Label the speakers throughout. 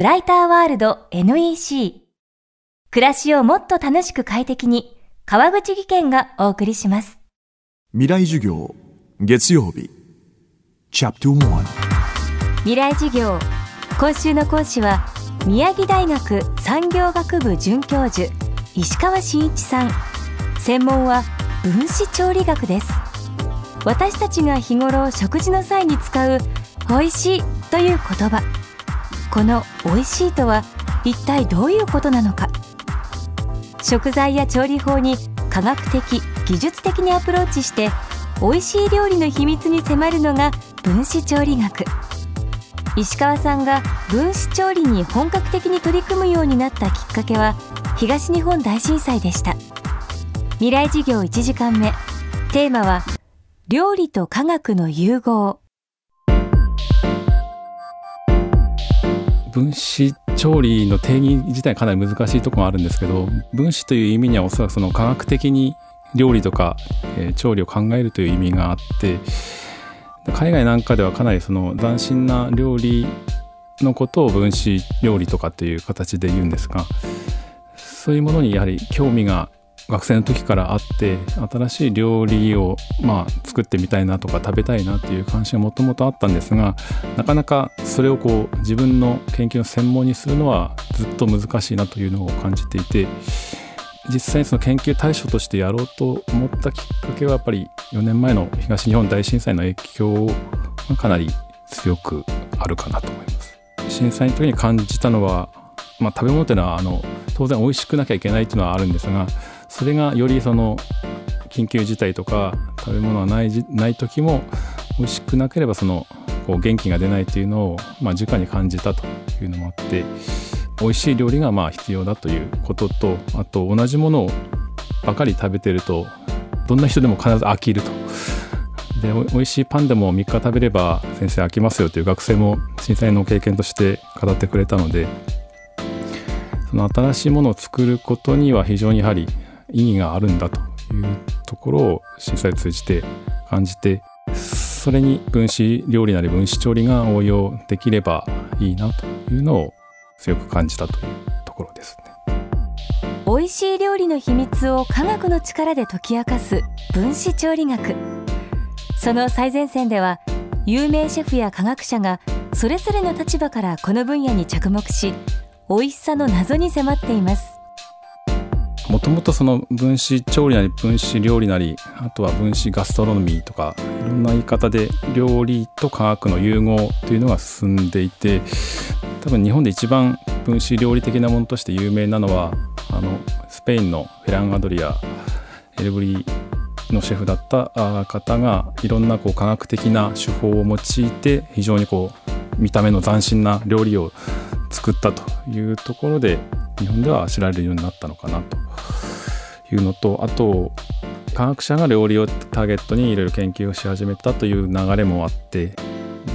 Speaker 1: ブライターワールド NEC 暮らしをもっと楽しく快適に川口義賢がお送りします。
Speaker 2: 未来授業月曜日。チャプト1
Speaker 1: 未来授業今週の講師は宮城大学産業学部准教授石川真一さん。専門は分子調理学です。私たちが日頃食事の際に使う美味しいという言葉この美味しいとは一体どういうことなのか。食材や調理法に科学的技術的にアプローチして美味しい料理の秘密に迫るのが分子調理学。石川さんが分子調理に本格的に取り組むようになったきっかけは東日本大震災でした。未来事業1時間目。テーマは料理と科学の融合。
Speaker 3: 分子調理の定義自体かなり難しいところがあるんですけど分子という意味にはおそらくその科学的に料理とか、えー、調理を考えるという意味があって海外なんかではかなりその斬新な料理のことを分子料理とかっていう形で言うんですがそういうものにやはり興味が学生の時からあって新しい料理をまあ作ってみたいなとか食べたいなっていう関心がもともとあったんですがなかなかそれをこう自分の研究の専門にするのはずっと難しいなというのを感じていて実際にその研究対象としてやろうと思ったきっかけはやっぱり4年前の東日本大震災の影響がかなり強くあるかなと思います。震災の時に感じたのは、まあ、食べ物というのはあの当然美味しくなきゃいけないというのはあるんですがそれがよりその緊急事態とか食べ物がないない時も美味しくなければそのこう元気が出ないというのを、まあ、直に感じたというのもあって美味しい料理がまあ必要だということとあと同じものをばかり食べてるとどんな人でも必ず飽きると。で美味しいパンでも3日食べれば先生飽きますよという学生も震災の経験として語ってくれたのでその新しいものを作ることには非常にやはり意義があるんだというところを震災を通じて感じてそれに分子料理なり分子調理が応用できればいいなというのを強く感じたというところですね。
Speaker 1: 美味しい料理の秘密を科学の力で解き明かす分子調理学その最前線では有名シェフや科学者がそれぞれの立場からこの分野に着目し美味しさの謎に迫っています
Speaker 3: もともとその分子調理なり分子料理なりあとは分子ガストロノミーとかいろんな言い方で料理と科学の融合というのが進んでいて多分日本で一番分子料理的なものとして有名なのはあのスペインのフェラン・アドリアエルブリーのシェフだった方がいろんなこう科学的な手法を用いて非常にこう見た目の斬新な料理を作ったというところで日本では知られるようになったのかなというのとあと科学者が料理をターゲットにいろいろ研究をし始めたという流れもあって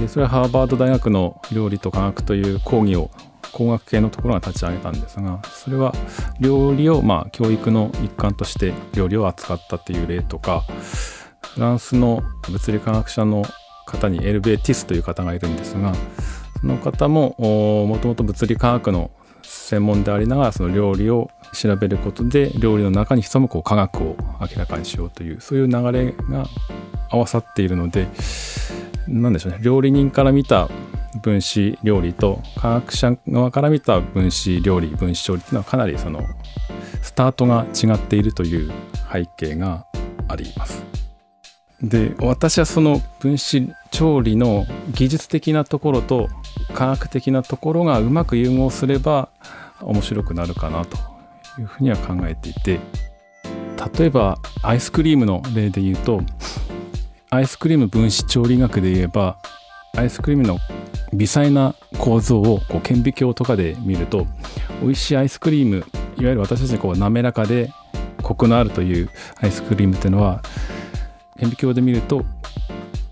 Speaker 3: でそれはハーバード大学の料理と科学という講義を工学系のところが立ち上げたんですがそれは料理をまあ教育の一環として料理を扱ったっていう例とかフランスの物理科学者の方にエルベー・ティスという方がいるんですがその方ももともと物理科学の専門でありながらその料理を調べることで料理の中に潜むこう科学を明らかにしようというそういう流れが合わさっているので何でしょうね料理人から見た分子料理と科学者側から見た分子料理分子調理っていうのはかなりそのスタートが違っているという背景があります。で私はその分子調理の技術的なところと科学的なところがうまく融合すれば面白くなるかなというふうには考えていて例えばアイスクリームの例で言うとアイスクリーム分子調理学で言えばアイスクリームの微細な構造をこう顕微鏡とかで見ると美味しいアイスクリームいわゆる私たちにこう滑らかでコクのあるというアイスクリームっていうのは顕微鏡で見ると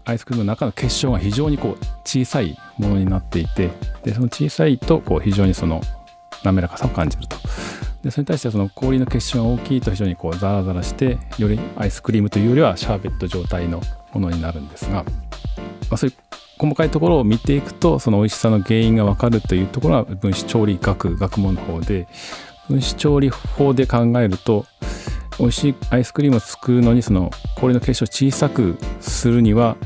Speaker 3: アイスクリームの中の結晶が非常にこう小さいものになっていてでその小さいとこう非常にその滑らかさを感じるとでそれに対してその氷の結晶が大きいと非常にこうザラザラしてよりアイスクリームというよりはシャーベット状態のものになるんですが、まあ、そういう細かいところを見ていくとその美味しさの原因が分かるというところは分子調理学学問の方で分子調理法で考えると美味しいアイスクリームを作るのにその氷の結晶を小さくするには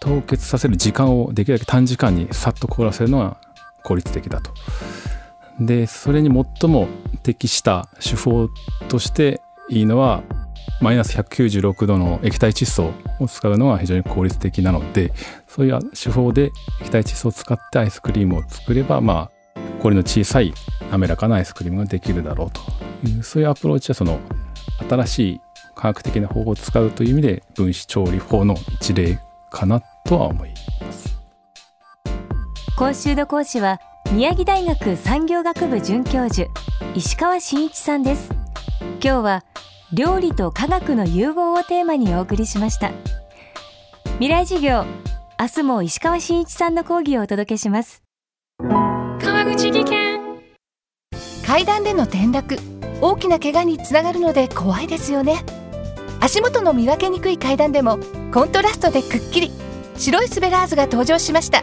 Speaker 3: 凍結させる時間をできるだけ短時間にさっと凍らせるのが効率的だと。でそれに最も適した手法としていいのはマイナス196度の液体窒素を使うのが非常に効率的なのでそういう手法で液体窒素を使ってアイスクリームを作ればまあ氷の小さい滑らかなアイスクリームができるだろうというそういうアプローチはその新しい科学的な方法を使うという意味で分子調理法の一例かなとは思います。
Speaker 1: 今週の講師は宮城大学産業学部准教授石川真一さんです。今日は料理と科学の融合をテーマにお送りしました。未来授業明日も石川真一さんの講義をお届けします。
Speaker 4: 川口技研。
Speaker 5: 階段での転落大きな怪我につながるので怖いですよね。足元の見分けにくい階段でもコントラストでくっきり。白いスベラーズが登場しました